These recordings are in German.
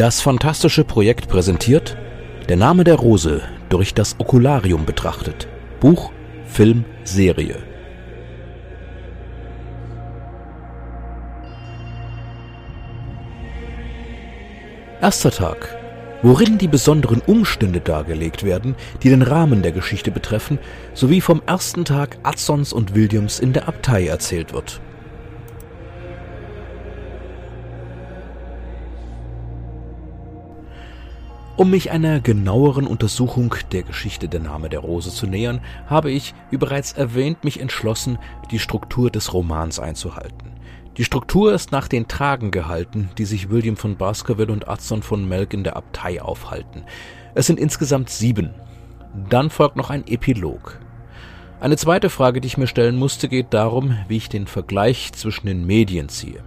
Das fantastische Projekt präsentiert Der Name der Rose durch das Okularium betrachtet. Buch, Film, Serie. Erster Tag, worin die besonderen Umstände dargelegt werden, die den Rahmen der Geschichte betreffen, sowie vom ersten Tag Adsons und Williams in der Abtei erzählt wird. Um mich einer genaueren Untersuchung der Geschichte der Name der Rose zu nähern, habe ich, wie bereits erwähnt, mich entschlossen, die Struktur des Romans einzuhalten. Die Struktur ist nach den Tagen gehalten, die sich William von Baskerville und Adson von Melk in der Abtei aufhalten. Es sind insgesamt sieben. Dann folgt noch ein Epilog. Eine zweite Frage, die ich mir stellen musste, geht darum, wie ich den Vergleich zwischen den Medien ziehe.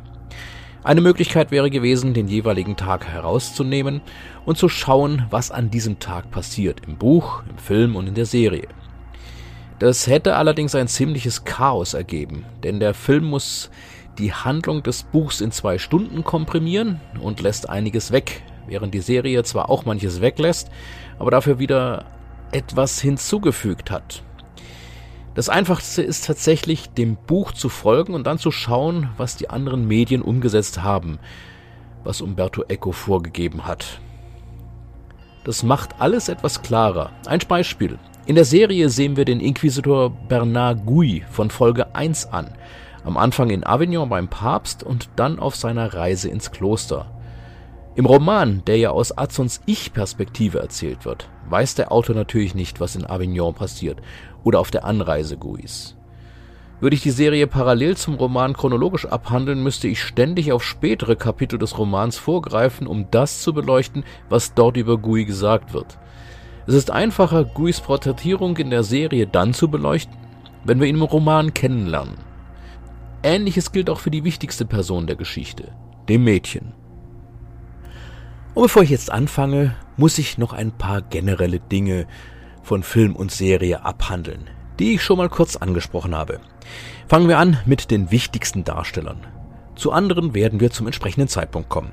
Eine Möglichkeit wäre gewesen, den jeweiligen Tag herauszunehmen und zu schauen, was an diesem Tag passiert, im Buch, im Film und in der Serie. Das hätte allerdings ein ziemliches Chaos ergeben, denn der Film muss die Handlung des Buchs in zwei Stunden komprimieren und lässt einiges weg, während die Serie zwar auch manches weglässt, aber dafür wieder etwas hinzugefügt hat. Das Einfachste ist tatsächlich, dem Buch zu folgen und dann zu schauen, was die anderen Medien umgesetzt haben, was Umberto Eco vorgegeben hat. Das macht alles etwas klarer. Ein Beispiel. In der Serie sehen wir den Inquisitor Bernard Gouy von Folge 1 an. Am Anfang in Avignon beim Papst und dann auf seiner Reise ins Kloster. Im Roman, der ja aus Adsons Ich-Perspektive erzählt wird, weiß der Autor natürlich nicht, was in Avignon passiert oder auf der Anreise Guis. Würde ich die Serie parallel zum Roman chronologisch abhandeln, müsste ich ständig auf spätere Kapitel des Romans vorgreifen, um das zu beleuchten, was dort über Gui gesagt wird. Es ist einfacher, Guis Porträtierung in der Serie dann zu beleuchten, wenn wir ihn im Roman kennenlernen. Ähnliches gilt auch für die wichtigste Person der Geschichte, dem Mädchen. Und bevor ich jetzt anfange, muss ich noch ein paar generelle Dinge von Film und Serie abhandeln, die ich schon mal kurz angesprochen habe. Fangen wir an mit den wichtigsten Darstellern. Zu anderen werden wir zum entsprechenden Zeitpunkt kommen.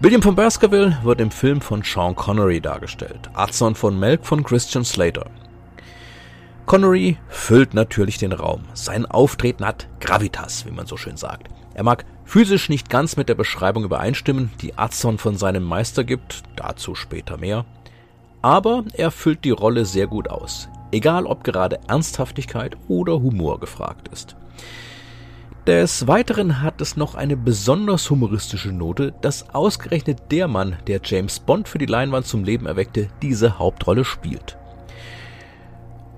William von Baskerville wird im Film von Sean Connery dargestellt, Adson von Melk von Christian Slater. Connery füllt natürlich den Raum. Sein Auftreten hat Gravitas, wie man so schön sagt. Er mag physisch nicht ganz mit der Beschreibung übereinstimmen, die Adson von seinem Meister gibt, dazu später mehr. Aber er füllt die Rolle sehr gut aus, egal ob gerade Ernsthaftigkeit oder Humor gefragt ist. Des Weiteren hat es noch eine besonders humoristische Note, dass ausgerechnet der Mann, der James Bond für die Leinwand zum Leben erweckte, diese Hauptrolle spielt.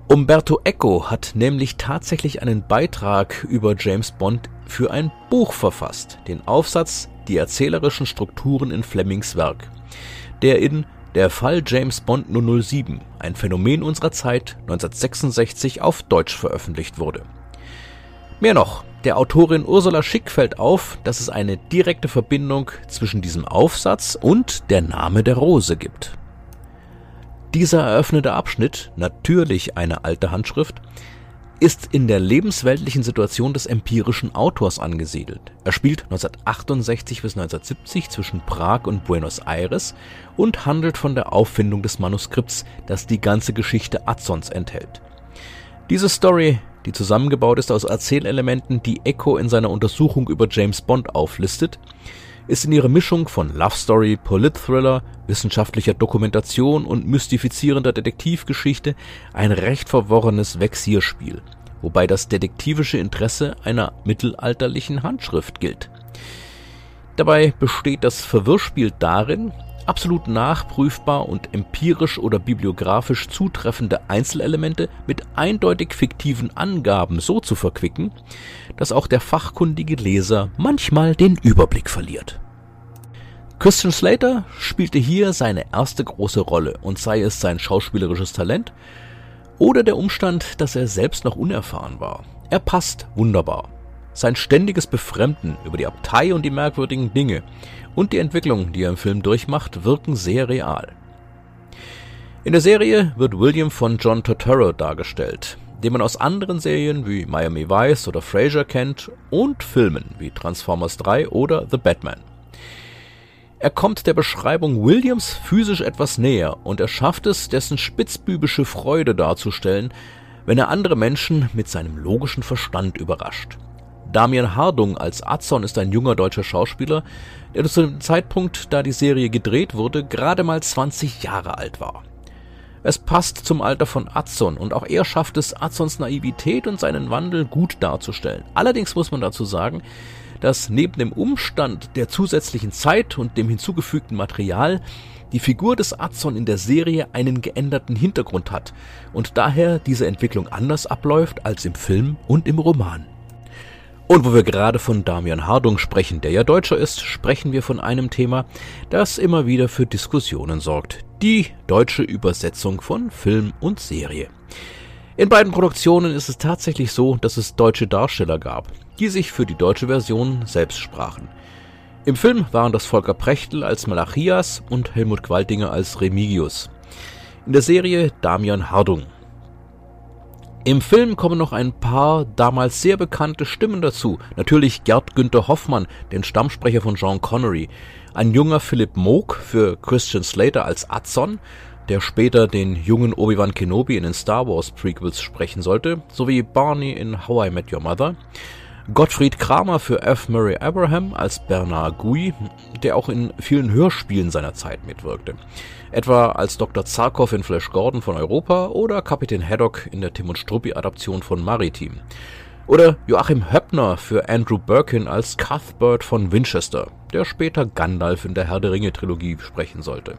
Umberto Eco hat nämlich tatsächlich einen Beitrag über James Bond für ein Buch verfasst, den Aufsatz Die erzählerischen Strukturen in Flemings Werk, der in Der Fall James Bond 007, ein Phänomen unserer Zeit 1966 auf Deutsch veröffentlicht wurde. Mehr noch, der Autorin Ursula Schick fällt auf, dass es eine direkte Verbindung zwischen diesem Aufsatz und der Name der Rose gibt. Dieser eröffnete Abschnitt, natürlich eine alte Handschrift, ist in der lebensweltlichen Situation des empirischen Autors angesiedelt. Er spielt 1968 bis 1970 zwischen Prag und Buenos Aires und handelt von der Auffindung des Manuskripts, das die ganze Geschichte Adsons enthält. Diese Story, die zusammengebaut ist aus Erzählelementen, die Echo in seiner Untersuchung über James Bond auflistet, ist in ihrer Mischung von Love Story, Polit-Thriller, wissenschaftlicher Dokumentation und mystifizierender Detektivgeschichte ein recht verworrenes Vexierspiel, wobei das detektivische Interesse einer mittelalterlichen Handschrift gilt. Dabei besteht das Verwirrspiel darin, absolut nachprüfbar und empirisch oder bibliografisch zutreffende Einzelelemente mit eindeutig fiktiven Angaben so zu verquicken, dass auch der fachkundige Leser manchmal den Überblick verliert. Christian Slater spielte hier seine erste große Rolle und sei es sein schauspielerisches Talent oder der Umstand, dass er selbst noch unerfahren war. Er passt wunderbar. Sein ständiges Befremden über die Abtei und die merkwürdigen Dinge und die Entwicklung, die er im Film durchmacht, wirken sehr real. In der Serie wird William von John Turturro dargestellt, den man aus anderen Serien wie Miami Vice oder Frasier kennt und Filmen wie Transformers 3 oder The Batman. Er kommt der Beschreibung Williams physisch etwas näher und er schafft es, dessen spitzbübische Freude darzustellen, wenn er andere Menschen mit seinem logischen Verstand überrascht. Damian Hardung als Adson ist ein junger deutscher Schauspieler, der zu dem Zeitpunkt, da die Serie gedreht wurde, gerade mal 20 Jahre alt war. Es passt zum Alter von Adson und auch er schafft es, Adsons Naivität und seinen Wandel gut darzustellen. Allerdings muss man dazu sagen, dass neben dem Umstand der zusätzlichen Zeit und dem hinzugefügten Material die Figur des Adson in der Serie einen geänderten Hintergrund hat und daher diese Entwicklung anders abläuft als im Film und im Roman. Und wo wir gerade von Damian Hardung sprechen, der ja Deutscher ist, sprechen wir von einem Thema, das immer wieder für Diskussionen sorgt. Die deutsche Übersetzung von Film und Serie. In beiden Produktionen ist es tatsächlich so, dass es deutsche Darsteller gab, die sich für die deutsche Version selbst sprachen. Im Film waren das Volker Prechtl als Malachias und Helmut Qualtinger als Remigius. In der Serie Damian Hardung. Im Film kommen noch ein paar damals sehr bekannte Stimmen dazu. Natürlich Gerd Günther Hoffmann, den Stammsprecher von Sean Connery, ein junger Philipp Moog für Christian Slater als Adson, der später den jungen Obi-Wan Kenobi in den Star Wars Prequels sprechen sollte, sowie Barney in How I Met Your Mother. Gottfried Kramer für F. Murray Abraham als Bernard Gui, der auch in vielen Hörspielen seiner Zeit mitwirkte etwa als Dr. Zarkov in Flash Gordon von Europa oder Kapitän Haddock in der Tim und Struppi-Adaption von Maritim. Oder Joachim Höppner für Andrew Birkin als Cuthbert von Winchester, der später Gandalf in der Herr der Ringe-Trilogie sprechen sollte.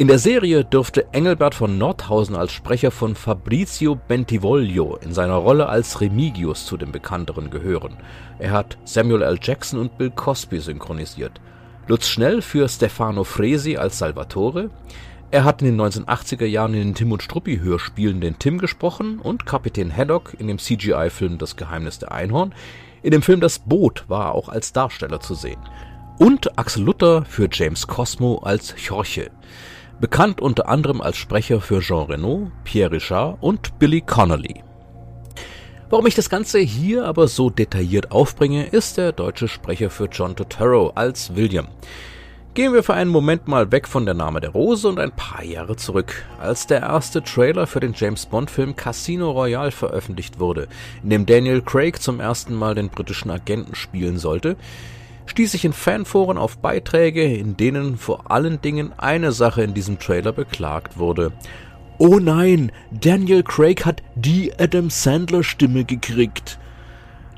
In der Serie dürfte Engelbert von Nordhausen als Sprecher von Fabrizio Bentivoglio in seiner Rolle als Remigius zu den bekannteren gehören. Er hat Samuel L. Jackson und Bill Cosby synchronisiert. Lutz Schnell für Stefano Fresi als Salvatore. Er hat in den 1980er Jahren in den Tim und Struppi Hörspielen den Tim gesprochen und Kapitän Haddock in dem CGI-Film Das Geheimnis der Einhorn. In dem Film Das Boot war er auch als Darsteller zu sehen. Und Axel Luther für James Cosmo als Jorche. Bekannt unter anderem als Sprecher für Jean Reno, Pierre Richard und Billy Connolly. Warum ich das Ganze hier aber so detailliert aufbringe, ist der deutsche Sprecher für John Turturro als William. Gehen wir für einen Moment mal weg von der Name der Rose und ein paar Jahre zurück, als der erste Trailer für den James Bond Film Casino Royale veröffentlicht wurde, in dem Daniel Craig zum ersten Mal den britischen Agenten spielen sollte, stieß ich in Fanforen auf Beiträge, in denen vor allen Dingen eine Sache in diesem Trailer beklagt wurde. Oh nein, Daniel Craig hat die Adam Sandler Stimme gekriegt.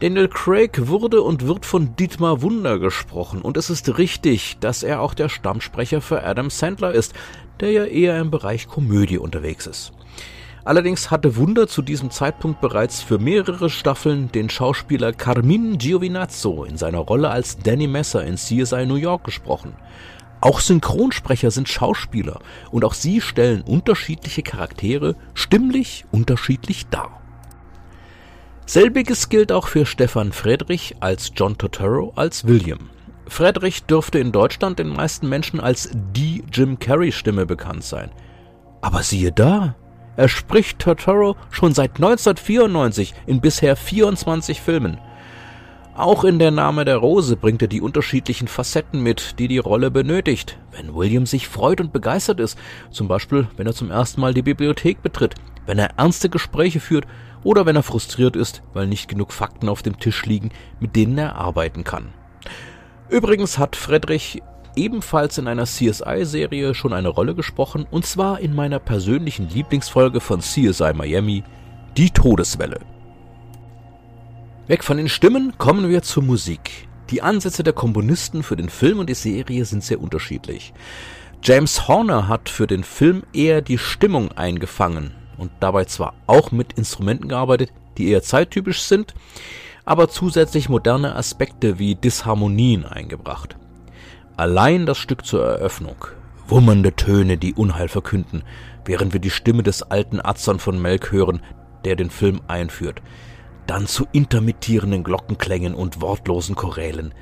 Daniel Craig wurde und wird von Dietmar Wunder gesprochen und es ist richtig, dass er auch der Stammsprecher für Adam Sandler ist, der ja eher im Bereich Komödie unterwegs ist. Allerdings hatte Wunder zu diesem Zeitpunkt bereits für mehrere Staffeln den Schauspieler Carmine Giovinazzo in seiner Rolle als Danny Messer in CSI New York gesprochen. Auch Synchronsprecher sind Schauspieler und auch sie stellen unterschiedliche Charaktere stimmlich unterschiedlich dar. Selbiges gilt auch für Stefan Friedrich als John Turturro als William. Friedrich dürfte in Deutschland den meisten Menschen als die Jim Carrey Stimme bekannt sein. Aber siehe da, er spricht Turturro schon seit 1994 in bisher 24 Filmen. Auch in Der Name der Rose bringt er die unterschiedlichen Facetten mit, die die Rolle benötigt. Wenn William sich freut und begeistert ist, zum Beispiel wenn er zum ersten Mal die Bibliothek betritt, wenn er ernste Gespräche führt oder wenn er frustriert ist, weil nicht genug Fakten auf dem Tisch liegen, mit denen er arbeiten kann. Übrigens hat Friedrich ebenfalls in einer CSI-Serie schon eine Rolle gesprochen, und zwar in meiner persönlichen Lieblingsfolge von CSI Miami, Die Todeswelle. Weg von den Stimmen kommen wir zur Musik. Die Ansätze der Komponisten für den Film und die Serie sind sehr unterschiedlich. James Horner hat für den Film eher die Stimmung eingefangen und dabei zwar auch mit Instrumenten gearbeitet, die eher zeittypisch sind, aber zusätzlich moderne Aspekte wie Disharmonien eingebracht. Allein das Stück zur Eröffnung, wummernde Töne, die Unheil verkünden, während wir die Stimme des alten Azon von Melk hören, der den Film einführt, dann zu intermittierenden Glockenklängen und wortlosen Chorälen,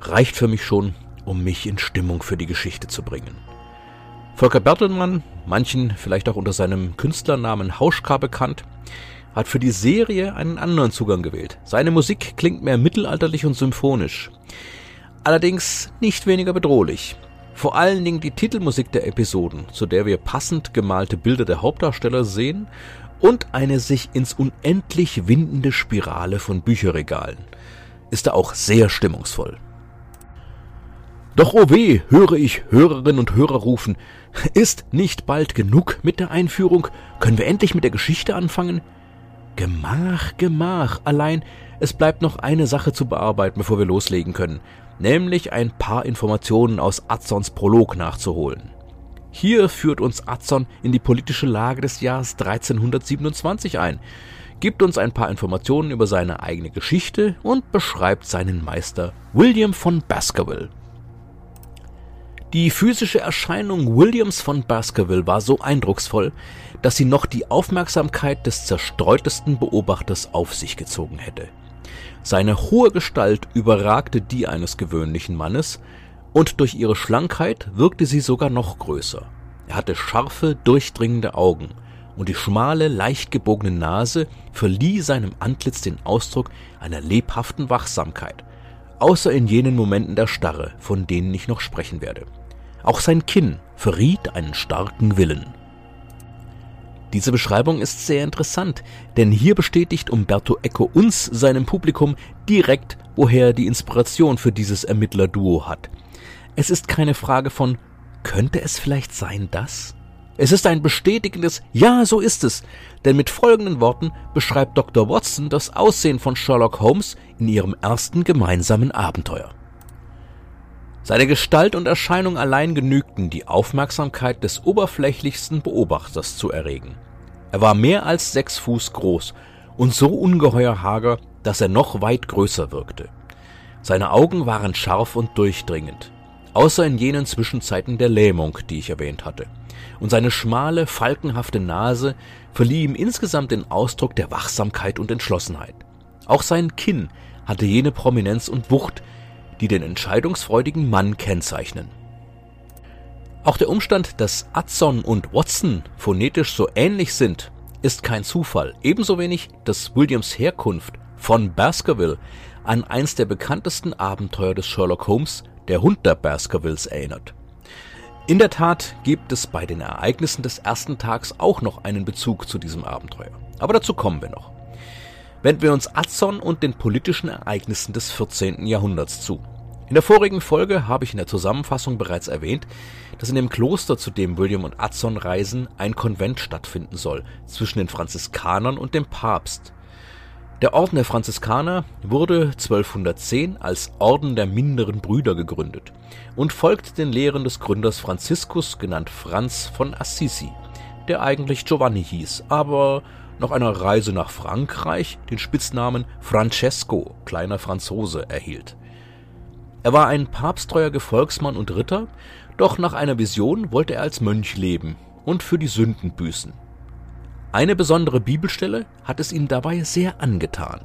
reicht für mich schon, um mich in Stimmung für die Geschichte zu bringen. Volker Bertelmann, manchen vielleicht auch unter seinem Künstlernamen Hauschka bekannt, hat für die Serie einen anderen Zugang gewählt. Seine Musik klingt mehr mittelalterlich und symphonisch. allerdings nicht weniger bedrohlich. Vor allen Dingen die Titelmusik der Episoden, zu der wir passend gemalte Bilder der Hauptdarsteller sehen und eine sich ins unendlich windende Spirale von Bücherregalen, ist da auch sehr stimmungsvoll. Doch oh weh, höre ich Hörerinnen und Hörer rufen, ist nicht bald genug mit der Einführung? Können wir endlich mit der Geschichte anfangen? Gemach, Gemach, allein es bleibt noch eine Sache zu bearbeiten, bevor wir loslegen können, nämlich ein paar Informationen aus Atzons Prolog nachzuholen. Hier führt uns Atzon in die politische Lage des Jahres 1327 ein, gibt uns ein paar Informationen über seine eigene Geschichte und beschreibt seinen Meister William von Baskerville. Die physische Erscheinung Williams von Baskerville war so eindrucksvoll, dass sie noch die Aufmerksamkeit des zerstreutesten Beobachters auf sich gezogen hätte. Seine hohe Gestalt überragte die eines gewöhnlichen Mannes, und durch ihre Schlankheit wirkte sie sogar noch größer. Er hatte scharfe, durchdringende Augen, und die schmale, leicht gebogene Nase verlieh seinem Antlitz den Ausdruck einer lebhaften Wachsamkeit, außer in jenen Momenten der Starre, von denen ich noch sprechen werde. Auch sein Kinn verriet einen starken Willen. Diese Beschreibung ist sehr interessant, denn hier bestätigt Umberto Eco uns, seinem Publikum, direkt, woher er die Inspiration für dieses Ermittlerduo hat. Es ist keine Frage von, könnte es vielleicht sein, dass? Es ist ein bestätigendes Ja, so ist es, denn mit folgenden Worten beschreibt Dr. Watson das Aussehen von Sherlock Holmes in ihrem ersten gemeinsamen Abenteuer. Seine Gestalt und Erscheinung allein genügten, die Aufmerksamkeit des oberflächlichsten Beobachters zu erregen. Er war mehr als sechs Fuß groß und so ungeheuer hager, dass er noch weit größer wirkte. Seine Augen waren scharf und durchdringend, außer in jenen Zwischenzeiten der Lähmung, die ich erwähnt hatte. Und seine schmale, falkenhafte Nase verlieh ihm insgesamt den Ausdruck der Wachsamkeit und Entschlossenheit. Auch sein Kinn hatte jene Prominenz und Wucht, die den entscheidungsfreudigen Mann kennzeichnen. Auch der Umstand, dass Adson und Watson phonetisch so ähnlich sind, ist kein Zufall. Ebenso wenig, dass Williams Herkunft von Baskerville an eins der bekanntesten Abenteuer des Sherlock Holmes, der Hund der Baskervilles, erinnert. In der Tat gibt es bei den Ereignissen des ersten Tags auch noch einen Bezug zu diesem Abenteuer. Aber dazu kommen wir noch. Wenden wir uns Adson und den politischen Ereignissen des 14. Jahrhunderts zu. In der vorigen Folge habe ich in der Zusammenfassung bereits erwähnt, dass in dem Kloster, zu dem William und Adson reisen, ein Konvent stattfinden soll zwischen den Franziskanern und dem Papst. Der Orden der Franziskaner wurde 1210 als Orden der minderen Brüder gegründet und folgt den Lehren des Gründers Franziskus, genannt Franz von Assisi, der eigentlich Giovanni hieß, aber nach einer Reise nach Frankreich den Spitznamen Francesco, kleiner Franzose, erhielt. Er war ein papsttreuer Gefolgsmann und Ritter, doch nach einer Vision wollte er als Mönch leben und für die Sünden büßen. Eine besondere Bibelstelle hat es ihm dabei sehr angetan.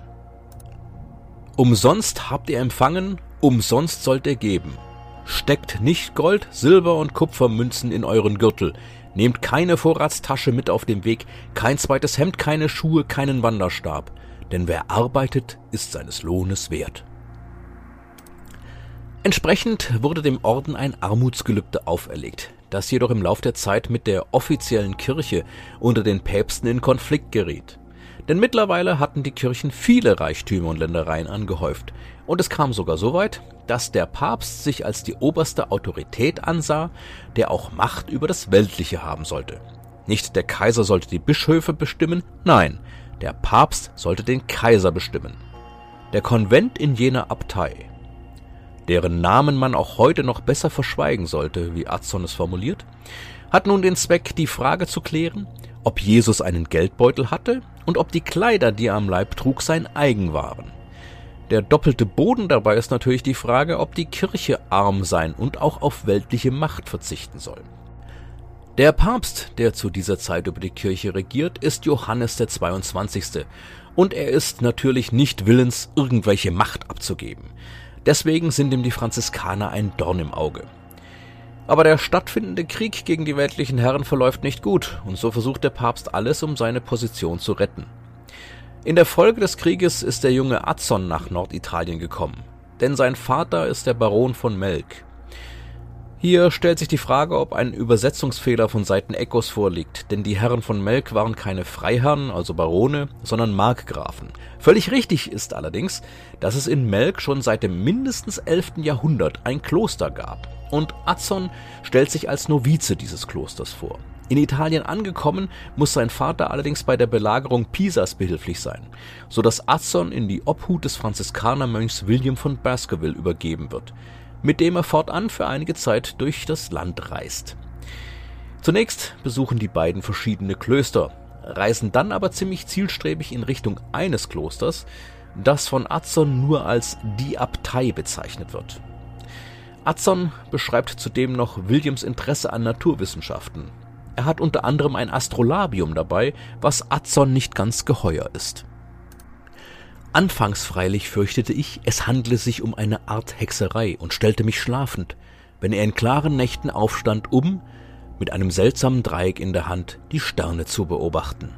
Umsonst habt ihr empfangen, umsonst sollt ihr geben. Steckt nicht Gold, Silber und Kupfermünzen in euren Gürtel, nehmt keine Vorratstasche mit auf dem Weg, kein zweites Hemd, keine Schuhe, keinen Wanderstab, denn wer arbeitet, ist seines Lohnes wert. Entsprechend wurde dem Orden ein Armutsgelübde auferlegt, das jedoch im Lauf der Zeit mit der offiziellen Kirche unter den Päpsten in Konflikt geriet. Denn mittlerweile hatten die Kirchen viele Reichtümer und Ländereien angehäuft, und es kam sogar so weit, dass der Papst sich als die oberste Autorität ansah, der auch Macht über das Weltliche haben sollte. Nicht der Kaiser sollte die Bischöfe bestimmen, nein, der Papst sollte den Kaiser bestimmen. Der Konvent in jener Abtei, deren Namen man auch heute noch besser verschweigen sollte, wie Adson es formuliert, hat nun den Zweck, die Frage zu klären, ob Jesus einen Geldbeutel hatte und ob die Kleider, die er am Leib trug, sein eigen waren. Der doppelte Boden dabei ist natürlich die Frage, ob die Kirche arm sein und auch auf weltliche Macht verzichten soll. Der Papst, der zu dieser Zeit über die Kirche regiert, ist Johannes der 22. Und er ist natürlich nicht willens, irgendwelche Macht abzugeben. Deswegen sind ihm die Franziskaner ein Dorn im Auge. Aber der stattfindende Krieg gegen die weltlichen Herren verläuft nicht gut, und so versucht der Papst alles, um seine Position zu retten. In der Folge des Krieges ist der junge Azzon nach Norditalien gekommen. denn sein Vater ist der Baron von Melk. Hier stellt sich die Frage, ob ein Übersetzungsfehler von Seiten Echos vorliegt, denn die Herren von Melk waren keine Freiherren, also Barone, sondern Markgrafen. Völlig richtig ist allerdings, dass es in Melk schon seit dem mindestens 11. Jahrhundert ein Kloster gab, und Azzon stellt sich als Novize dieses Klosters vor. In Italien angekommen, muss sein Vater allerdings bei der Belagerung Pisas behilflich sein, so dass Azzon in die Obhut des Franziskanermönchs William von Baskerville übergeben wird mit dem er fortan für einige Zeit durch das Land reist. Zunächst besuchen die beiden verschiedene Klöster, reisen dann aber ziemlich zielstrebig in Richtung eines Klosters, das von Atzon nur als die Abtei bezeichnet wird. Atzon beschreibt zudem noch Williams Interesse an Naturwissenschaften. Er hat unter anderem ein Astrolabium dabei, was Atzon nicht ganz geheuer ist. Anfangs freilich fürchtete ich, es handle sich um eine Art Hexerei und stellte mich schlafend, wenn er in klaren Nächten aufstand, um, mit einem seltsamen Dreieck in der Hand, die Sterne zu beobachten.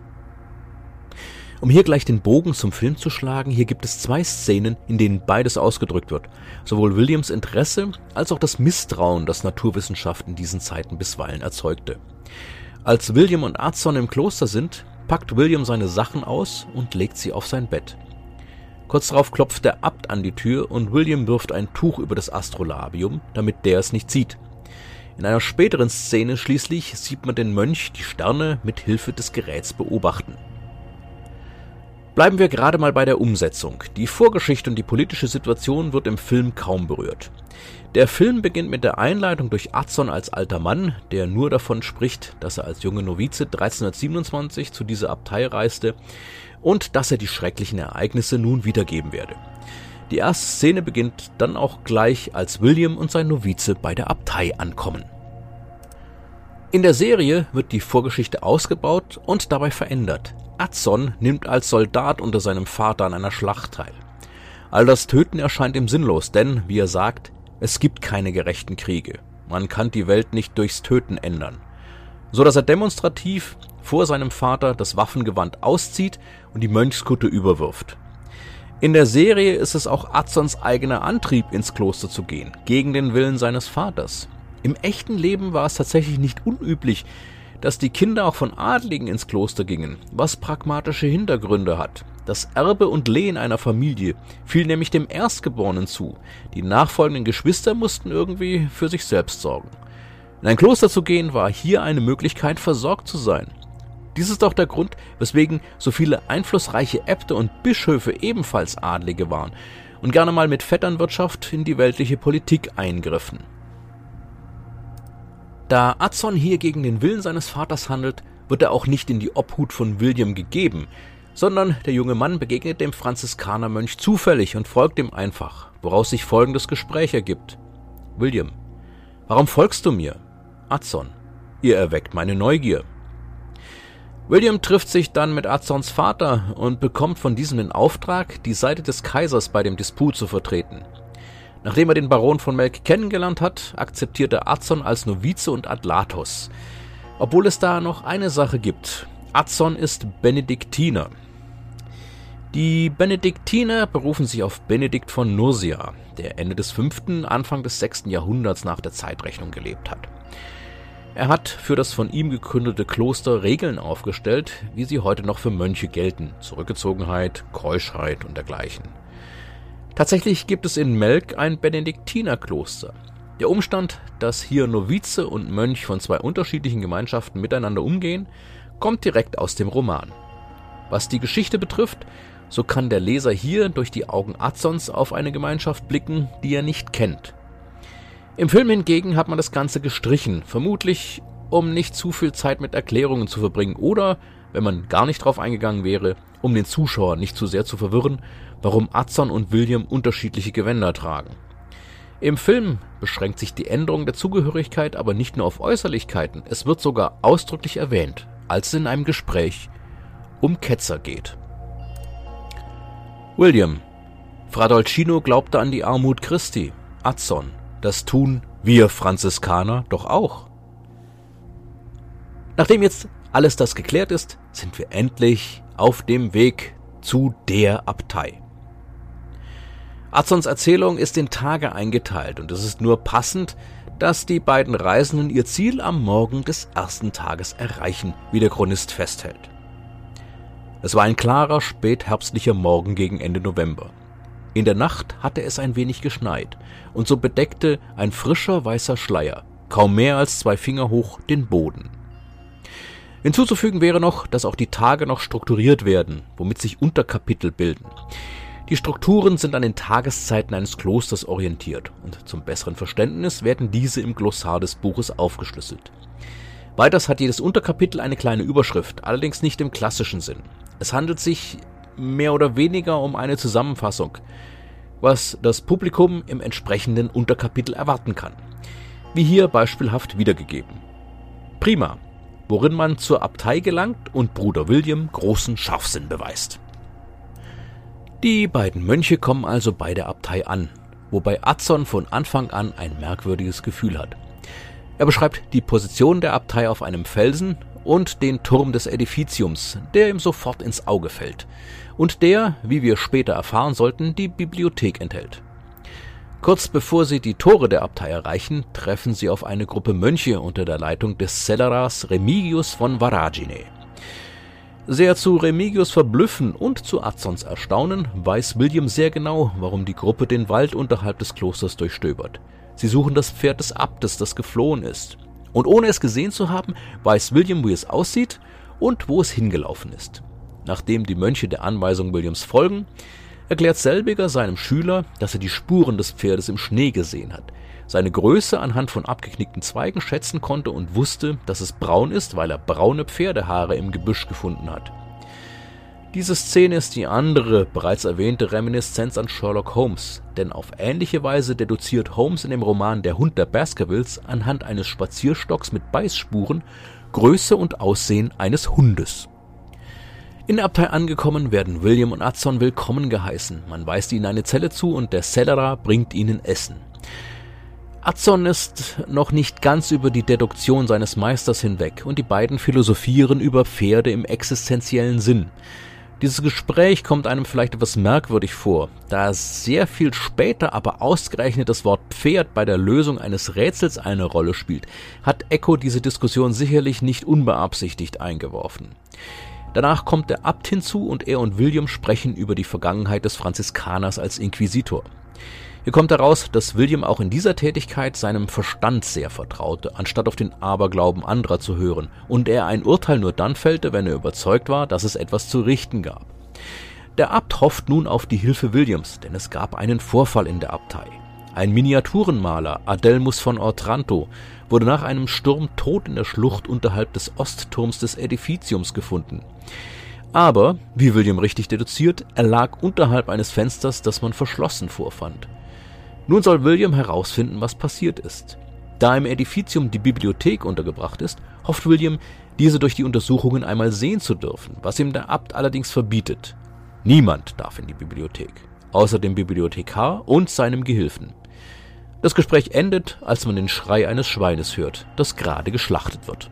Um hier gleich den Bogen zum Film zu schlagen, hier gibt es zwei Szenen, in denen beides ausgedrückt wird. Sowohl Williams Interesse als auch das Misstrauen, das Naturwissenschaft in diesen Zeiten bisweilen erzeugte. Als William und Arzon im Kloster sind, packt William seine Sachen aus und legt sie auf sein Bett. Kurz darauf klopft der Abt an die Tür und William wirft ein Tuch über das Astrolabium, damit der es nicht sieht. In einer späteren Szene schließlich sieht man den Mönch die Sterne mit Hilfe des Geräts beobachten. Bleiben wir gerade mal bei der Umsetzung. Die Vorgeschichte und die politische Situation wird im Film kaum berührt. Der Film beginnt mit der Einleitung durch Atzon als alter Mann, der nur davon spricht, dass er als junge Novize 1327 zu dieser Abtei reiste und dass er die schrecklichen Ereignisse nun wiedergeben werde. Die erste Szene beginnt dann auch gleich, als William und sein Novize bei der Abtei ankommen. In der Serie wird die Vorgeschichte ausgebaut und dabei verändert. Atzon nimmt als Soldat unter seinem Vater an einer Schlacht teil. All das Töten erscheint ihm sinnlos, denn, wie er sagt, es gibt keine gerechten Kriege. Man kann die Welt nicht durchs Töten ändern. So dass er demonstrativ vor seinem Vater das Waffengewand auszieht und die Mönchskutte überwirft. In der Serie ist es auch Atzons eigener Antrieb, ins Kloster zu gehen, gegen den Willen seines Vaters. Im echten Leben war es tatsächlich nicht unüblich, dass die Kinder auch von Adligen ins Kloster gingen, was pragmatische Hintergründe hat. Das Erbe und Lehen einer Familie fiel nämlich dem Erstgeborenen zu. Die nachfolgenden Geschwister mussten irgendwie für sich selbst sorgen. In ein Kloster zu gehen war hier eine Möglichkeit, versorgt zu sein. Dies ist auch der Grund, weswegen so viele einflussreiche Äbte und Bischöfe ebenfalls Adlige waren und gerne mal mit Vetternwirtschaft in die weltliche Politik eingriffen. Da Atzon hier gegen den Willen seines Vaters handelt, wird er auch nicht in die Obhut von William gegeben, sondern der junge Mann begegnet dem Franziskanermönch zufällig und folgt ihm einfach, woraus sich folgendes Gespräch ergibt. William, warum folgst du mir? Atzon, ihr erweckt meine Neugier. William trifft sich dann mit Azons Vater und bekommt von diesem den Auftrag, die Seite des Kaisers bei dem Disput zu vertreten. Nachdem er den Baron von Melk kennengelernt hat, akzeptiert er Azon als Novize und Adlatos. Obwohl es da noch eine Sache gibt. Azon ist Benediktiner. Die Benediktiner berufen sich auf Benedikt von Nursia, der Ende des 5., Anfang des 6. Jahrhunderts nach der Zeitrechnung gelebt hat. Er hat für das von ihm gegründete Kloster Regeln aufgestellt, wie sie heute noch für Mönche gelten, Zurückgezogenheit, Keuschheit und dergleichen. Tatsächlich gibt es in Melk ein Benediktinerkloster. Der Umstand, dass hier Novize und Mönch von zwei unterschiedlichen Gemeinschaften miteinander umgehen, kommt direkt aus dem Roman. Was die Geschichte betrifft, so kann der Leser hier durch die Augen Azons auf eine Gemeinschaft blicken, die er nicht kennt. Im Film hingegen hat man das Ganze gestrichen, vermutlich um nicht zu viel Zeit mit Erklärungen zu verbringen oder, wenn man gar nicht drauf eingegangen wäre, um den Zuschauer nicht zu sehr zu verwirren, warum Azon und William unterschiedliche Gewänder tragen. Im Film beschränkt sich die Änderung der Zugehörigkeit aber nicht nur auf Äußerlichkeiten, es wird sogar ausdrücklich erwähnt, als es in einem Gespräch um Ketzer geht. William. Fra Dolcino glaubte an die Armut Christi. Azon. Das tun wir Franziskaner doch auch. Nachdem jetzt alles das geklärt ist, sind wir endlich auf dem Weg zu der Abtei. Adsons Erzählung ist in Tage eingeteilt und es ist nur passend, dass die beiden Reisenden ihr Ziel am Morgen des ersten Tages erreichen, wie der Chronist festhält. Es war ein klarer, spätherbstlicher Morgen gegen Ende November. In der Nacht hatte es ein wenig geschneit, und so bedeckte ein frischer weißer Schleier, kaum mehr als zwei Finger hoch, den Boden. Hinzuzufügen wäre noch, dass auch die Tage noch strukturiert werden, womit sich Unterkapitel bilden. Die Strukturen sind an den Tageszeiten eines Klosters orientiert und zum besseren Verständnis werden diese im Glossar des Buches aufgeschlüsselt. Weiters hat jedes Unterkapitel eine kleine Überschrift, allerdings nicht im klassischen Sinn. Es handelt sich mehr oder weniger um eine Zusammenfassung, was das Publikum im entsprechenden Unterkapitel erwarten kann. Wie hier beispielhaft wiedergegeben. Prima, worin man zur Abtei gelangt und Bruder William großen Scharfsinn beweist. Die beiden Mönche kommen also bei der Abtei an, wobei Adson von Anfang an ein merkwürdiges Gefühl hat. Er beschreibt die Position der Abtei auf einem Felsen und den Turm des Edificiums, der ihm sofort ins Auge fällt und der, wie wir später erfahren sollten, die Bibliothek enthält. Kurz bevor sie die Tore der Abtei erreichen, treffen sie auf eine Gruppe Mönche unter der Leitung des Celleras Remigius von Varagine. Sehr zu Remigius Verblüffen und zu Azons Erstaunen weiß William sehr genau, warum die Gruppe den Wald unterhalb des Klosters durchstöbert. Sie suchen das Pferd des Abtes, das geflohen ist. Und ohne es gesehen zu haben, weiß William, wie es aussieht und wo es hingelaufen ist. Nachdem die Mönche der Anweisung Williams folgen, erklärt selbiger seinem Schüler, dass er die Spuren des Pferdes im Schnee gesehen hat, seine Größe anhand von abgeknickten Zweigen schätzen konnte und wusste, dass es braun ist, weil er braune Pferdehaare im Gebüsch gefunden hat. Diese Szene ist die andere, bereits erwähnte Reminiszenz an Sherlock Holmes, denn auf ähnliche Weise deduziert Holmes in dem Roman Der Hund der Baskervilles anhand eines Spazierstocks mit Beißspuren Größe und Aussehen eines Hundes. In der Abtei angekommen werden William und Adson willkommen geheißen. Man weist ihnen eine Zelle zu und der Cellerar bringt ihnen Essen. Adson ist noch nicht ganz über die Deduktion seines Meisters hinweg und die beiden philosophieren über Pferde im existenziellen Sinn. Dieses Gespräch kommt einem vielleicht etwas merkwürdig vor, da sehr viel später aber ausgerechnet das Wort Pferd bei der Lösung eines Rätsels eine Rolle spielt, hat Echo diese Diskussion sicherlich nicht unbeabsichtigt eingeworfen. Danach kommt der Abt hinzu und er und William sprechen über die Vergangenheit des Franziskaners als Inquisitor. Hier kommt heraus, dass William auch in dieser Tätigkeit seinem Verstand sehr vertraute, anstatt auf den Aberglauben anderer zu hören, und er ein Urteil nur dann fällte, wenn er überzeugt war, dass es etwas zu richten gab. Der Abt hofft nun auf die Hilfe Williams, denn es gab einen Vorfall in der Abtei. Ein Miniaturenmaler, Adelmus von Otranto, wurde nach einem Sturm tot in der Schlucht unterhalb des Ostturms des Edificiums gefunden. Aber, wie William richtig deduziert, er lag unterhalb eines Fensters, das man verschlossen vorfand. Nun soll William herausfinden, was passiert ist. Da im Edificium die Bibliothek untergebracht ist, hofft William, diese durch die Untersuchungen einmal sehen zu dürfen, was ihm der Abt allerdings verbietet. Niemand darf in die Bibliothek, außer dem Bibliothekar und seinem Gehilfen. Das Gespräch endet, als man den Schrei eines Schweines hört, das gerade geschlachtet wird.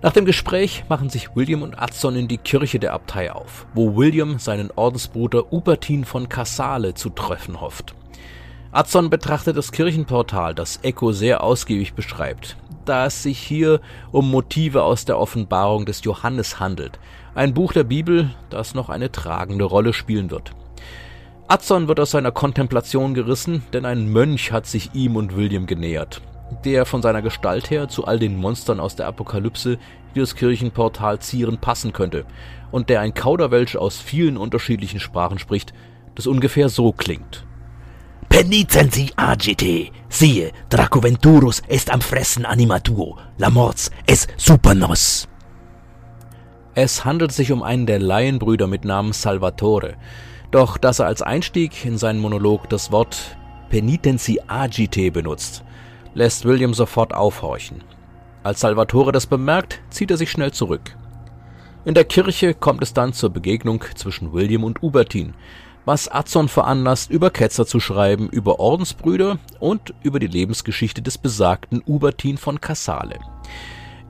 Nach dem Gespräch machen sich William und Adson in die Kirche der Abtei auf, wo William seinen Ordensbruder Ubertin von Cassale zu treffen hofft. Adson betrachtet das Kirchenportal, das Echo sehr ausgiebig beschreibt, da es sich hier um Motive aus der Offenbarung des Johannes handelt, ein Buch der Bibel, das noch eine tragende Rolle spielen wird. Adson wird aus seiner Kontemplation gerissen, denn ein Mönch hat sich ihm und William genähert. Der von seiner Gestalt her zu all den Monstern aus der Apokalypse, die das Kirchenportal zieren, passen könnte, und der ein Kauderwelsch aus vielen unterschiedlichen Sprachen spricht, das ungefähr so klingt. Penitenzi agite, siehe, Dracoventurus est am fressen animatuo, la morts es supernos. Es handelt sich um einen der Laienbrüder mit Namen Salvatore, doch dass er als Einstieg in seinen Monolog das Wort Penitenzi agite benutzt, lässt William sofort aufhorchen. Als Salvatore das bemerkt, zieht er sich schnell zurück. In der Kirche kommt es dann zur Begegnung zwischen William und Ubertin, was Adson veranlasst, über Ketzer zu schreiben, über Ordensbrüder und über die Lebensgeschichte des besagten Ubertin von Cassale.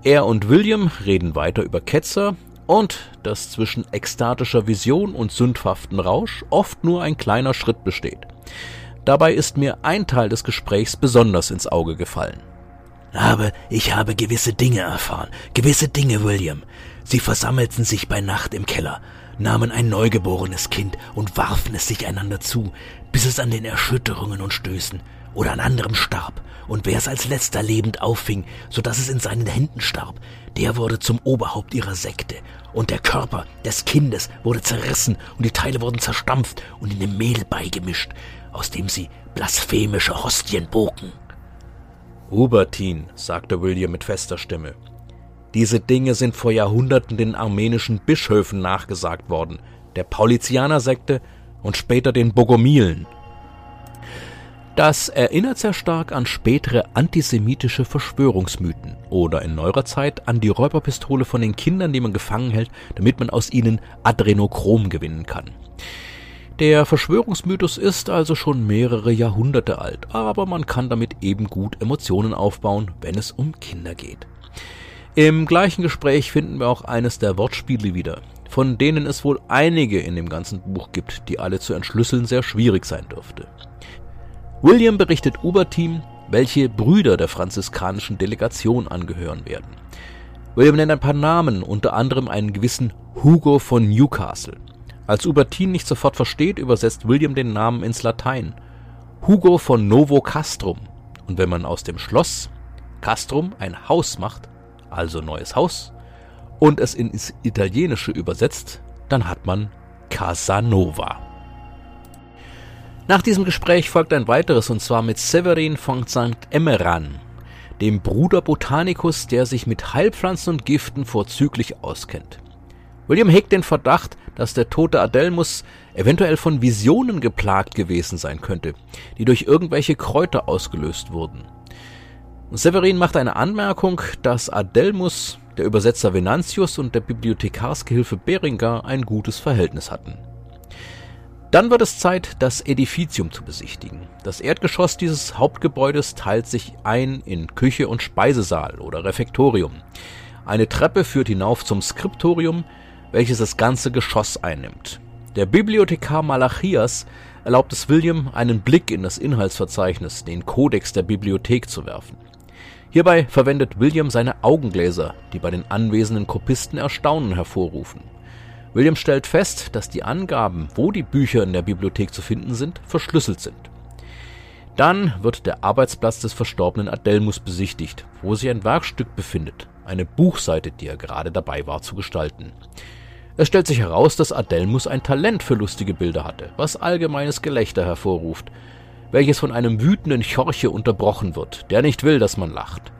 Er und William reden weiter über Ketzer und dass zwischen ekstatischer Vision und sündhaften Rausch oft nur ein kleiner Schritt besteht. Dabei ist mir ein Teil des Gesprächs besonders ins Auge gefallen. Aber ich habe gewisse Dinge erfahren, gewisse Dinge, William. Sie versammelten sich bei Nacht im Keller, nahmen ein neugeborenes Kind und warfen es sich einander zu, bis es an den Erschütterungen und Stößen oder an anderem starb, und wer es als letzter lebend auffing, so dass es in seinen Händen starb, der wurde zum Oberhaupt ihrer Sekte, und der Körper des Kindes wurde zerrissen und die Teile wurden zerstampft und in dem Mehl beigemischt, aus dem sie blasphemische Hostien bogen. Hubertin, sagte William mit fester Stimme, diese Dinge sind vor Jahrhunderten den armenischen Bischöfen nachgesagt worden, der Paulizianersekte und später den Bogomilen. Das erinnert sehr stark an spätere antisemitische Verschwörungsmythen oder in neuerer Zeit an die Räuberpistole von den Kindern, die man gefangen hält, damit man aus ihnen Adrenochrom gewinnen kann. Der Verschwörungsmythos ist also schon mehrere Jahrhunderte alt, aber man kann damit eben gut Emotionen aufbauen, wenn es um Kinder geht. Im gleichen Gespräch finden wir auch eines der Wortspiele wieder, von denen es wohl einige in dem ganzen Buch gibt, die alle zu entschlüsseln sehr schwierig sein dürfte. William berichtet Uberteam, welche Brüder der franziskanischen Delegation angehören werden. William nennt ein paar Namen, unter anderem einen gewissen Hugo von Newcastle. Als Ubertin nicht sofort versteht, übersetzt William den Namen ins Latein. Hugo von Novo Castrum. Und wenn man aus dem Schloss Castrum ein Haus macht, also neues Haus, und es ins Italienische übersetzt, dann hat man Casanova. Nach diesem Gespräch folgt ein weiteres und zwar mit Severin von St. Emmeran, dem Bruder Botanicus, der sich mit Heilpflanzen und Giften vorzüglich auskennt. William hegt den Verdacht, dass der tote Adelmus eventuell von Visionen geplagt gewesen sein könnte, die durch irgendwelche Kräuter ausgelöst wurden. Severin macht eine Anmerkung, dass Adelmus, der Übersetzer Venantius und der Bibliothekarsgehilfe Beringer ein gutes Verhältnis hatten. Dann wird es Zeit, das Edificium zu besichtigen. Das Erdgeschoss dieses Hauptgebäudes teilt sich ein in Küche und Speisesaal oder Refektorium. Eine Treppe führt hinauf zum Skriptorium, welches das ganze Geschoss einnimmt. Der Bibliothekar Malachias erlaubt es William, einen Blick in das Inhaltsverzeichnis, den Kodex der Bibliothek zu werfen. Hierbei verwendet William seine Augengläser, die bei den anwesenden Kopisten Erstaunen hervorrufen. William stellt fest, dass die Angaben, wo die Bücher in der Bibliothek zu finden sind, verschlüsselt sind. Dann wird der Arbeitsplatz des verstorbenen Adelmus besichtigt, wo sich ein Werkstück befindet, eine Buchseite, die er gerade dabei war zu gestalten. Es stellt sich heraus, dass Adelmus ein Talent für lustige Bilder hatte, was allgemeines Gelächter hervorruft, welches von einem wütenden Chorche unterbrochen wird, der nicht will, dass man lacht.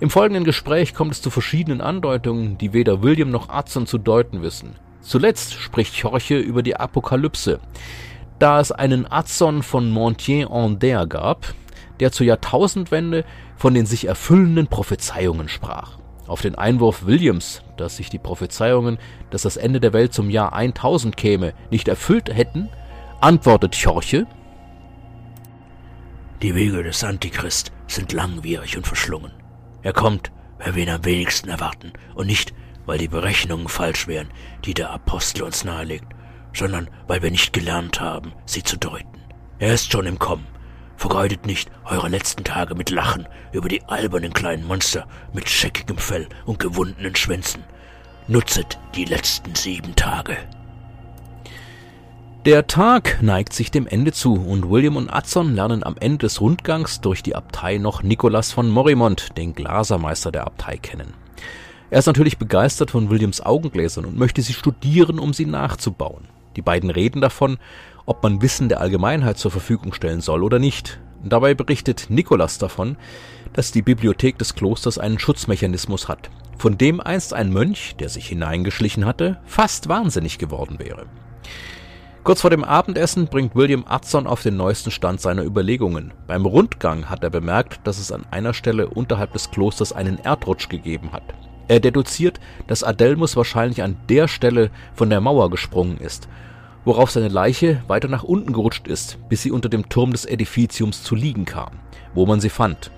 Im folgenden Gespräch kommt es zu verschiedenen Andeutungen, die weder William noch Adson zu deuten wissen. Zuletzt spricht Chorche über die Apokalypse, da es einen Adson von Montier-en-Der gab, der zur Jahrtausendwende von den sich erfüllenden Prophezeiungen sprach. Auf den Einwurf Williams, dass sich die Prophezeiungen, dass das Ende der Welt zum Jahr 1000 käme, nicht erfüllt hätten, antwortet Chorche, die Wege des Antichrist sind langwierig und verschlungen. Er kommt, weil wir ihn am wenigsten erwarten, und nicht, weil die Berechnungen falsch wären, die der Apostel uns nahelegt, sondern weil wir nicht gelernt haben, sie zu deuten. Er ist schon im Kommen. Vergeudet nicht eure letzten Tage mit Lachen über die albernen kleinen Monster mit scheckigem Fell und gewundenen Schwänzen. Nutzet die letzten sieben Tage. Der Tag neigt sich dem Ende zu und William und Adson lernen am Ende des Rundgangs durch die Abtei noch Nicolas von Morimont, den Glasermeister der Abtei, kennen. Er ist natürlich begeistert von Williams Augengläsern und möchte sie studieren, um sie nachzubauen. Die beiden reden davon, ob man Wissen der Allgemeinheit zur Verfügung stellen soll oder nicht. Dabei berichtet Nicolas davon, dass die Bibliothek des Klosters einen Schutzmechanismus hat, von dem einst ein Mönch, der sich hineingeschlichen hatte, fast wahnsinnig geworden wäre. Kurz vor dem Abendessen bringt William Adson auf den neuesten Stand seiner Überlegungen. Beim Rundgang hat er bemerkt, dass es an einer Stelle unterhalb des Klosters einen Erdrutsch gegeben hat. Er deduziert, dass Adelmus wahrscheinlich an der Stelle von der Mauer gesprungen ist, worauf seine Leiche weiter nach unten gerutscht ist, bis sie unter dem Turm des Edificiums zu liegen kam, wo man sie fand.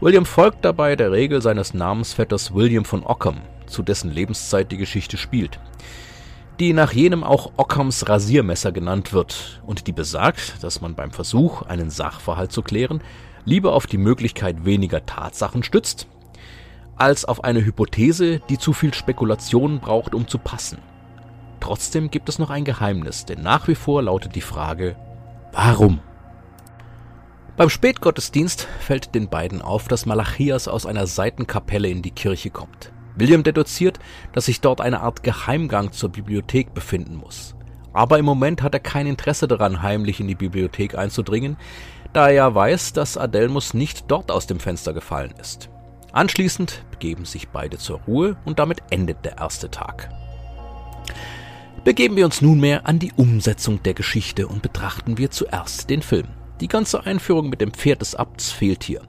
William folgt dabei der Regel seines Namensvetters William von Ockham, zu dessen Lebenszeit die Geschichte spielt, die nach jenem auch Ockhams Rasiermesser genannt wird und die besagt, dass man beim Versuch, einen Sachverhalt zu klären, lieber auf die Möglichkeit weniger Tatsachen stützt, als auf eine Hypothese, die zu viel Spekulation braucht, um zu passen. Trotzdem gibt es noch ein Geheimnis, denn nach wie vor lautet die Frage, warum? Beim Spätgottesdienst fällt den beiden auf, dass Malachias aus einer Seitenkapelle in die Kirche kommt. William deduziert, dass sich dort eine Art Geheimgang zur Bibliothek befinden muss. Aber im Moment hat er kein Interesse daran, heimlich in die Bibliothek einzudringen, da er ja weiß, dass Adelmus nicht dort aus dem Fenster gefallen ist. Anschließend begeben sich beide zur Ruhe und damit endet der erste Tag. Begeben wir uns nunmehr an die Umsetzung der Geschichte und betrachten wir zuerst den Film. Die ganze Einführung mit dem Pferd des Abts fehlt hier.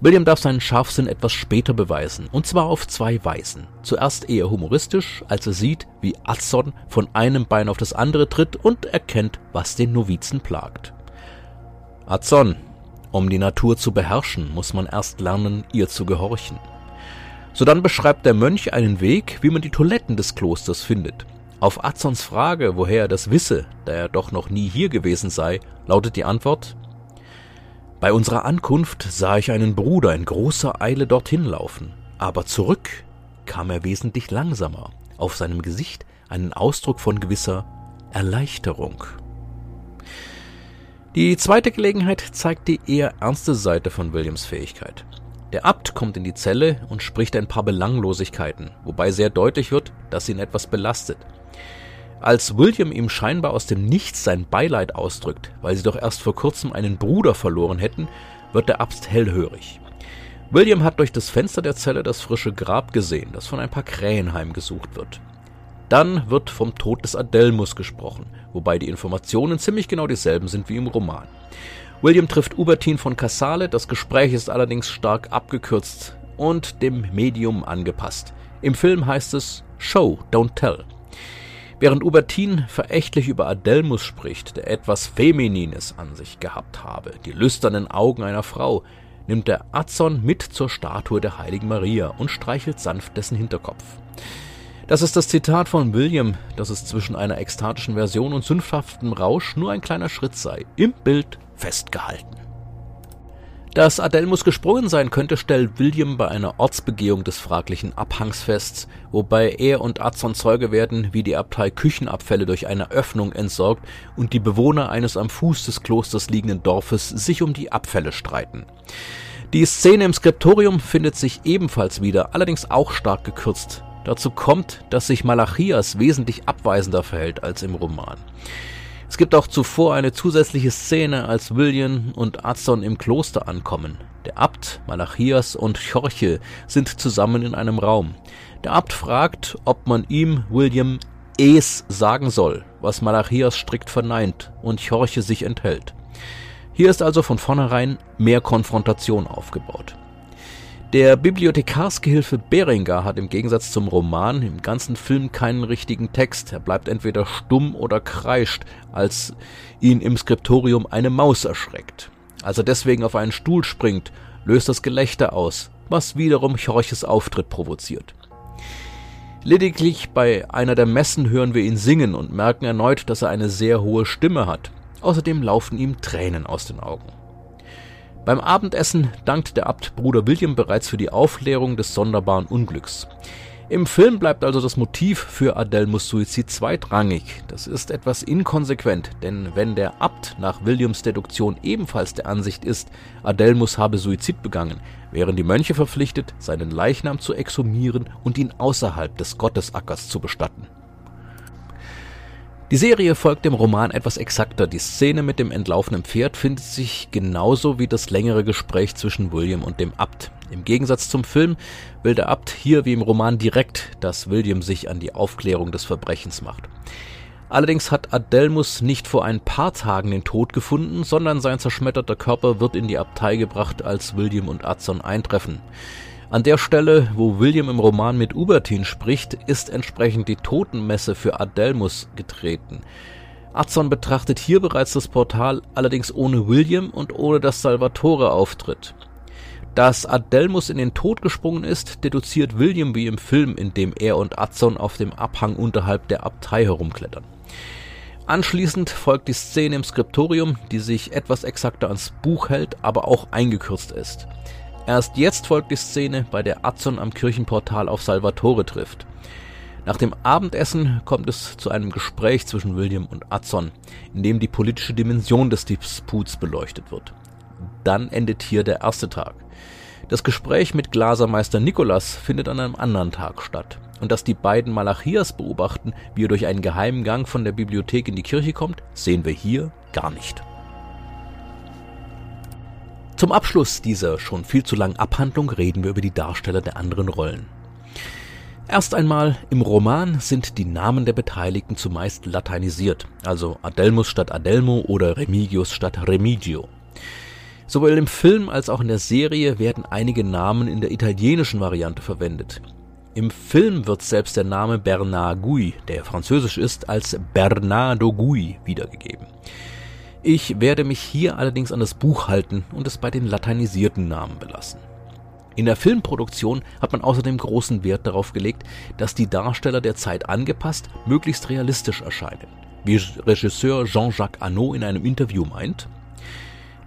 William darf seinen Scharfsinn etwas später beweisen, und zwar auf zwei Weisen. Zuerst eher humoristisch, als er sieht, wie Azon von einem Bein auf das andere tritt und erkennt, was den Novizen plagt. Azon, um die Natur zu beherrschen, muss man erst lernen, ihr zu gehorchen. Sodann beschreibt der Mönch einen Weg, wie man die Toiletten des Klosters findet. Auf Azons Frage, woher er das wisse, da er doch noch nie hier gewesen sei, lautet die Antwort Bei unserer Ankunft sah ich einen Bruder in großer Eile dorthin laufen, aber zurück kam er wesentlich langsamer, auf seinem Gesicht einen Ausdruck von gewisser Erleichterung. Die zweite Gelegenheit zeigt die eher ernste Seite von Williams Fähigkeit. Der Abt kommt in die Zelle und spricht ein paar Belanglosigkeiten, wobei sehr deutlich wird, dass ihn etwas belastet. Als William ihm scheinbar aus dem Nichts sein Beileid ausdrückt, weil sie doch erst vor kurzem einen Bruder verloren hätten, wird der Abt hellhörig. William hat durch das Fenster der Zelle das frische Grab gesehen, das von ein paar Krähen heimgesucht wird. Dann wird vom Tod des Adelmus gesprochen, wobei die Informationen ziemlich genau dieselben sind wie im Roman. William trifft Ubertin von Cassale, das Gespräch ist allerdings stark abgekürzt und dem Medium angepasst. Im Film heißt es Show, don't tell. Während Ubertin verächtlich über Adelmus spricht, der etwas Feminines an sich gehabt habe, die lüsternen Augen einer Frau, nimmt der Azon mit zur Statue der heiligen Maria und streichelt sanft dessen Hinterkopf. Das ist das Zitat von William, dass es zwischen einer ekstatischen Version und sündhaftem Rausch nur ein kleiner Schritt sei, im Bild festgehalten. Dass Adelmus gesprungen sein könnte, stellt William bei einer Ortsbegehung des fraglichen Abhangs fest, wobei er und Azon Zeuge werden, wie die Abtei Küchenabfälle durch eine Öffnung entsorgt und die Bewohner eines am Fuß des Klosters liegenden Dorfes sich um die Abfälle streiten. Die Szene im Skriptorium findet sich ebenfalls wieder, allerdings auch stark gekürzt. Dazu kommt, dass sich Malachias wesentlich abweisender verhält als im Roman. Es gibt auch zuvor eine zusätzliche Szene, als William und Azon im Kloster ankommen. Der Abt, Malachias und Chorche sind zusammen in einem Raum. Der Abt fragt, ob man ihm, William, es sagen soll, was Malachias strikt verneint und Chorche sich enthält. Hier ist also von vornherein mehr Konfrontation aufgebaut. Der Bibliothekarsgehilfe Beringer hat im Gegensatz zum Roman im ganzen Film keinen richtigen Text. Er bleibt entweder stumm oder kreischt, als ihn im Skriptorium eine Maus erschreckt. Als er deswegen auf einen Stuhl springt, löst das Gelächter aus, was wiederum Chorches Auftritt provoziert. Lediglich bei einer der Messen hören wir ihn singen und merken erneut, dass er eine sehr hohe Stimme hat. Außerdem laufen ihm Tränen aus den Augen. Beim Abendessen dankt der Abt Bruder William bereits für die Aufklärung des sonderbaren Unglücks. Im Film bleibt also das Motiv für Adelmus Suizid zweitrangig. Das ist etwas inkonsequent, denn wenn der Abt nach Williams Deduktion ebenfalls der Ansicht ist, Adelmus habe Suizid begangen, wären die Mönche verpflichtet, seinen Leichnam zu exhumieren und ihn außerhalb des Gottesackers zu bestatten. Die Serie folgt dem Roman etwas exakter. Die Szene mit dem entlaufenen Pferd findet sich genauso wie das längere Gespräch zwischen William und dem Abt. Im Gegensatz zum Film will der Abt hier wie im Roman direkt, dass William sich an die Aufklärung des Verbrechens macht. Allerdings hat Adelmus nicht vor ein paar Tagen den Tod gefunden, sondern sein zerschmetterter Körper wird in die Abtei gebracht, als William und Adson eintreffen. An der Stelle, wo William im Roman mit Ubertin spricht, ist entsprechend die Totenmesse für Adelmus getreten. Adson betrachtet hier bereits das Portal, allerdings ohne William und ohne dass Salvatore auftritt. Dass Adelmus in den Tod gesprungen ist, deduziert William wie im Film, in dem er und Adson auf dem Abhang unterhalb der Abtei herumklettern. Anschließend folgt die Szene im Skriptorium, die sich etwas exakter ans Buch hält, aber auch eingekürzt ist. Erst jetzt folgt die Szene, bei der Adson am Kirchenportal auf Salvatore trifft. Nach dem Abendessen kommt es zu einem Gespräch zwischen William und Adson, in dem die politische Dimension des Disputs beleuchtet wird. Dann endet hier der erste Tag. Das Gespräch mit Glasermeister Nikolas findet an einem anderen Tag statt. Und dass die beiden Malachias beobachten, wie er durch einen geheimen Gang von der Bibliothek in die Kirche kommt, sehen wir hier gar nicht. Zum Abschluss dieser schon viel zu langen Abhandlung reden wir über die Darsteller der anderen Rollen. Erst einmal, im Roman sind die Namen der Beteiligten zumeist lateinisiert, also Adelmus statt Adelmo oder Remigius statt Remigio. Sowohl im Film als auch in der Serie werden einige Namen in der italienischen Variante verwendet. Im Film wird selbst der Name Bernard Gui, der französisch ist, als Bernardo Gui wiedergegeben. Ich werde mich hier allerdings an das Buch halten und es bei den lateinisierten Namen belassen. In der Filmproduktion hat man außerdem großen Wert darauf gelegt, dass die Darsteller der Zeit angepasst möglichst realistisch erscheinen. Wie Regisseur Jean-Jacques Arnaud in einem Interview meint,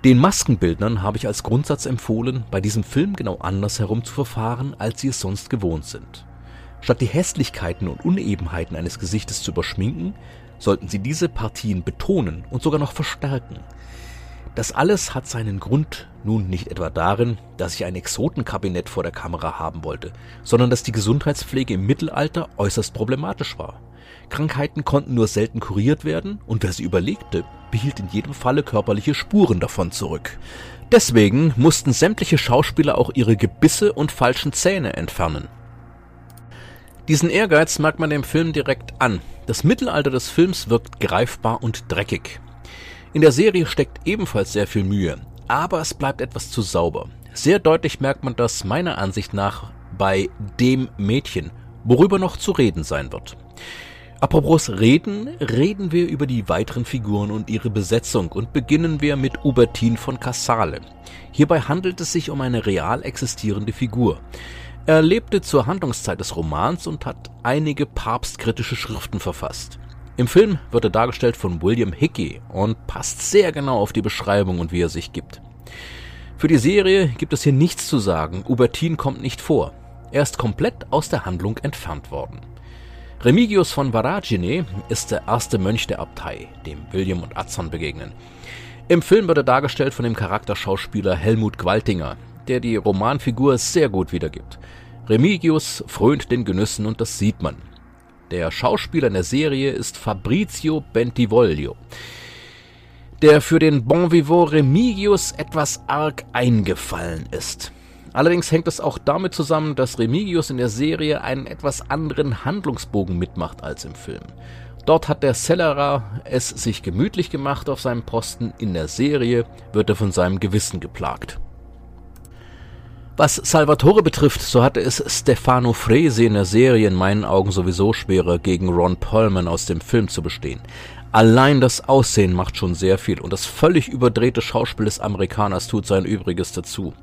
den Maskenbildnern habe ich als Grundsatz empfohlen, bei diesem Film genau andersherum zu verfahren, als sie es sonst gewohnt sind. Statt die Hässlichkeiten und Unebenheiten eines Gesichtes zu überschminken, sollten sie diese Partien betonen und sogar noch verstärken. Das alles hat seinen Grund nun nicht etwa darin, dass ich ein Exotenkabinett vor der Kamera haben wollte, sondern dass die Gesundheitspflege im Mittelalter äußerst problematisch war. Krankheiten konnten nur selten kuriert werden und wer sie überlegte, behielt in jedem Falle körperliche Spuren davon zurück. Deswegen mussten sämtliche Schauspieler auch ihre Gebisse und falschen Zähne entfernen. Diesen Ehrgeiz merkt man dem Film direkt an. Das Mittelalter des Films wirkt greifbar und dreckig. In der Serie steckt ebenfalls sehr viel Mühe, aber es bleibt etwas zu sauber. Sehr deutlich merkt man das meiner Ansicht nach bei dem Mädchen, worüber noch zu reden sein wird. Apropos reden, reden wir über die weiteren Figuren und ihre Besetzung und beginnen wir mit Hubertin von Cassale. Hierbei handelt es sich um eine real existierende Figur. Er lebte zur Handlungszeit des Romans und hat einige papstkritische Schriften verfasst. Im Film wird er dargestellt von William Hickey und passt sehr genau auf die Beschreibung und wie er sich gibt. Für die Serie gibt es hier nichts zu sagen, Hubertin kommt nicht vor. Er ist komplett aus der Handlung entfernt worden. Remigius von Varagine ist der erste Mönch der Abtei, dem William und Azon begegnen. Im Film wird er dargestellt von dem Charakterschauspieler Helmut Gwaltinger, der die Romanfigur sehr gut wiedergibt. Remigius frönt den Genüssen und das sieht man. Der Schauspieler in der Serie ist Fabrizio Bentivoglio, der für den Bon Vivant Remigius etwas arg eingefallen ist. Allerdings hängt es auch damit zusammen, dass Remigius in der Serie einen etwas anderen Handlungsbogen mitmacht als im Film. Dort hat der Cellerer es sich gemütlich gemacht auf seinem Posten, in der Serie wird er von seinem Gewissen geplagt. Was Salvatore betrifft, so hatte es Stefano Frese in der Serie in meinen Augen sowieso schwerer, gegen Ron Perlman aus dem Film zu bestehen. Allein das Aussehen macht schon sehr viel und das völlig überdrehte Schauspiel des Amerikaners tut sein Übriges dazu.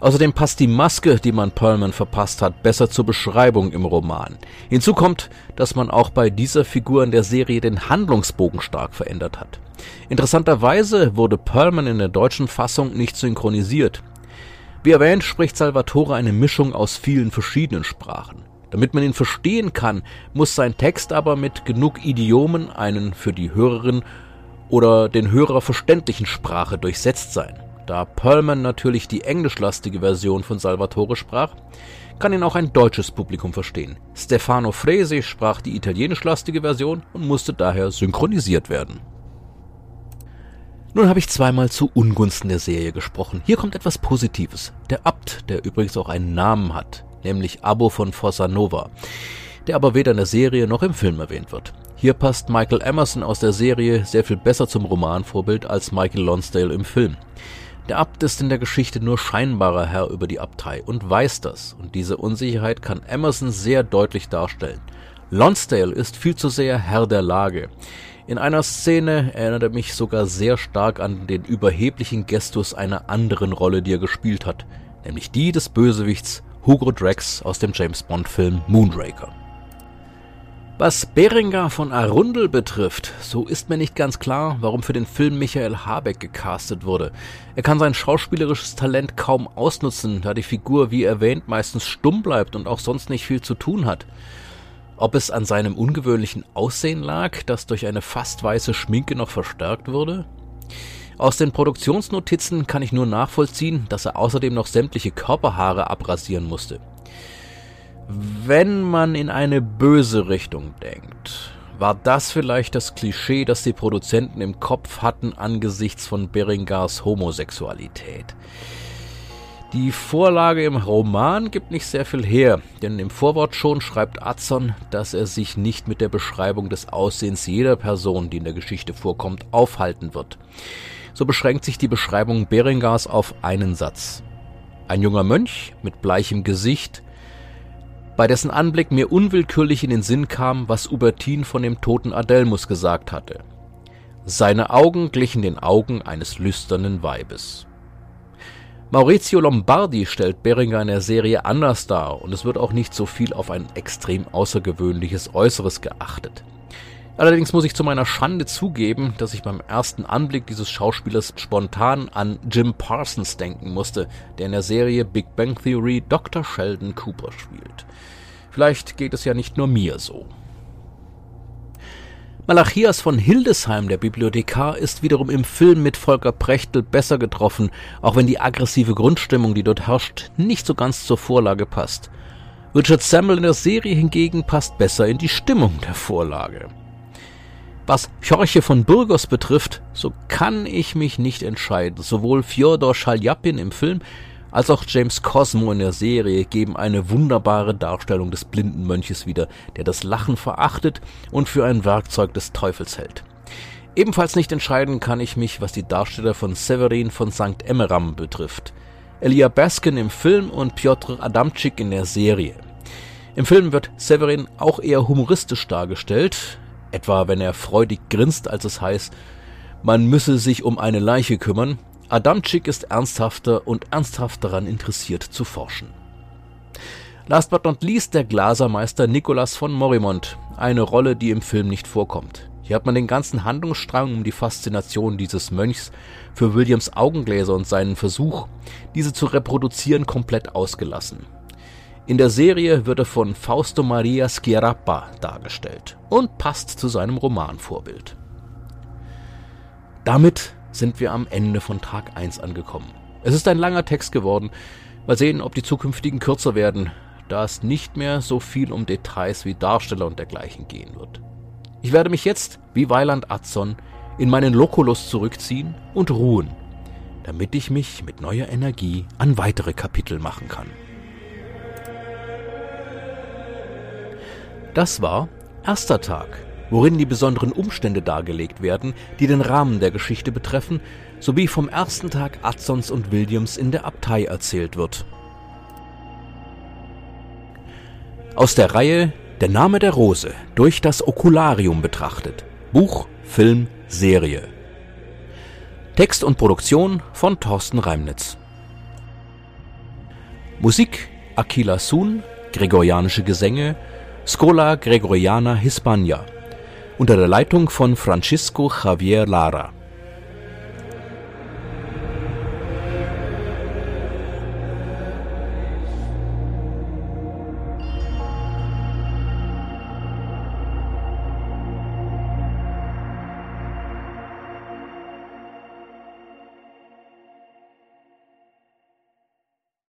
Außerdem passt die Maske, die man Perlman verpasst hat, besser zur Beschreibung im Roman. Hinzu kommt, dass man auch bei dieser Figur in der Serie den Handlungsbogen stark verändert hat. Interessanterweise wurde Perlman in der deutschen Fassung nicht synchronisiert. Wie erwähnt, spricht Salvatore eine Mischung aus vielen verschiedenen Sprachen. Damit man ihn verstehen kann, muss sein Text aber mit genug Idiomen einen für die Hörerin oder den Hörer verständlichen Sprache durchsetzt sein. Da Perlman natürlich die englischlastige Version von Salvatore sprach, kann ihn auch ein deutsches Publikum verstehen. Stefano Fresi sprach die italienischlastige Version und musste daher synchronisiert werden. Nun habe ich zweimal zu Ungunsten der Serie gesprochen. Hier kommt etwas Positives. Der Abt, der übrigens auch einen Namen hat, nämlich Abo von Fossa Nova, der aber weder in der Serie noch im Film erwähnt wird. Hier passt Michael Emerson aus der Serie sehr viel besser zum Romanvorbild als Michael Lonsdale im Film. Der Abt ist in der Geschichte nur scheinbarer Herr über die Abtei und weiß das, und diese Unsicherheit kann Emerson sehr deutlich darstellen. Lonsdale ist viel zu sehr Herr der Lage. In einer Szene erinnert er mich sogar sehr stark an den überheblichen Gestus einer anderen Rolle, die er gespielt hat, nämlich die des Bösewichts Hugo Drax aus dem James Bond-Film Moonraker. Was Berengar von Arundel betrifft, so ist mir nicht ganz klar, warum für den Film Michael Habeck gecastet wurde. Er kann sein schauspielerisches Talent kaum ausnutzen, da die Figur, wie erwähnt, meistens stumm bleibt und auch sonst nicht viel zu tun hat. Ob es an seinem ungewöhnlichen Aussehen lag, das durch eine fast weiße Schminke noch verstärkt wurde? Aus den Produktionsnotizen kann ich nur nachvollziehen, dass er außerdem noch sämtliche Körperhaare abrasieren musste. Wenn man in eine böse Richtung denkt, war das vielleicht das Klischee, das die Produzenten im Kopf hatten angesichts von Berengars Homosexualität. Die Vorlage im Roman gibt nicht sehr viel her, denn im Vorwort schon schreibt Adson, dass er sich nicht mit der Beschreibung des Aussehens jeder Person, die in der Geschichte vorkommt, aufhalten wird. So beschränkt sich die Beschreibung Berengars auf einen Satz. Ein junger Mönch mit bleichem Gesicht, bei dessen Anblick mir unwillkürlich in den Sinn kam, was Hubertin von dem toten Adelmus gesagt hatte. Seine Augen glichen den Augen eines lüsternen Weibes. Maurizio Lombardi stellt Beringer in der Serie anders dar und es wird auch nicht so viel auf ein extrem außergewöhnliches Äußeres geachtet. Allerdings muss ich zu meiner Schande zugeben, dass ich beim ersten Anblick dieses Schauspielers spontan an Jim Parsons denken musste, der in der Serie Big Bang Theory Dr. Sheldon Cooper spielt. Vielleicht geht es ja nicht nur mir so. Malachias von Hildesheim, der Bibliothekar, ist wiederum im Film mit Volker Prechtel besser getroffen, auch wenn die aggressive Grundstimmung, die dort herrscht, nicht so ganz zur Vorlage passt. Richard Samuel in der Serie hingegen passt besser in die Stimmung der Vorlage. Was Jorche von Burgos betrifft, so kann ich mich nicht entscheiden. Sowohl Fjodor Schaljapin im Film als auch James Cosmo in der Serie geben eine wunderbare Darstellung des blinden Mönches wieder, der das Lachen verachtet und für ein Werkzeug des Teufels hält. Ebenfalls nicht entscheiden kann ich mich, was die Darsteller von Severin von St. Emmeram betrifft. Elia Baskin im Film und Piotr Adamczyk in der Serie. Im Film wird Severin auch eher humoristisch dargestellt, etwa wenn er freudig grinst, als es heißt, man müsse sich um eine Leiche kümmern, Adamczyk ist ernsthafter und ernsthaft daran interessiert zu forschen. Last but not least der Glasermeister Nicolas von Morimont, eine Rolle, die im Film nicht vorkommt. Hier hat man den ganzen Handlungsstrang um die Faszination dieses Mönchs für Williams Augengläser und seinen Versuch, diese zu reproduzieren, komplett ausgelassen. In der Serie wird er von Fausto Maria Schiarappa dargestellt und passt zu seinem Romanvorbild. Damit sind wir am Ende von Tag 1 angekommen. Es ist ein langer Text geworden. Mal sehen, ob die zukünftigen kürzer werden, da es nicht mehr so viel um Details wie Darsteller und dergleichen gehen wird. Ich werde mich jetzt, wie Weiland Adson, in meinen Lokulus zurückziehen und ruhen, damit ich mich mit neuer Energie an weitere Kapitel machen kann. Das war erster Tag worin die besonderen Umstände dargelegt werden, die den Rahmen der Geschichte betreffen, sowie vom ersten Tag Adsons und Williams in der Abtei erzählt wird. Aus der Reihe Der Name der Rose durch das Okularium betrachtet. Buch, Film, Serie. Text und Produktion von Thorsten Reimnitz. Musik Aquila Sun, Gregorianische Gesänge, Scola Gregoriana Hispania unter der Leitung von Francisco Javier Lara.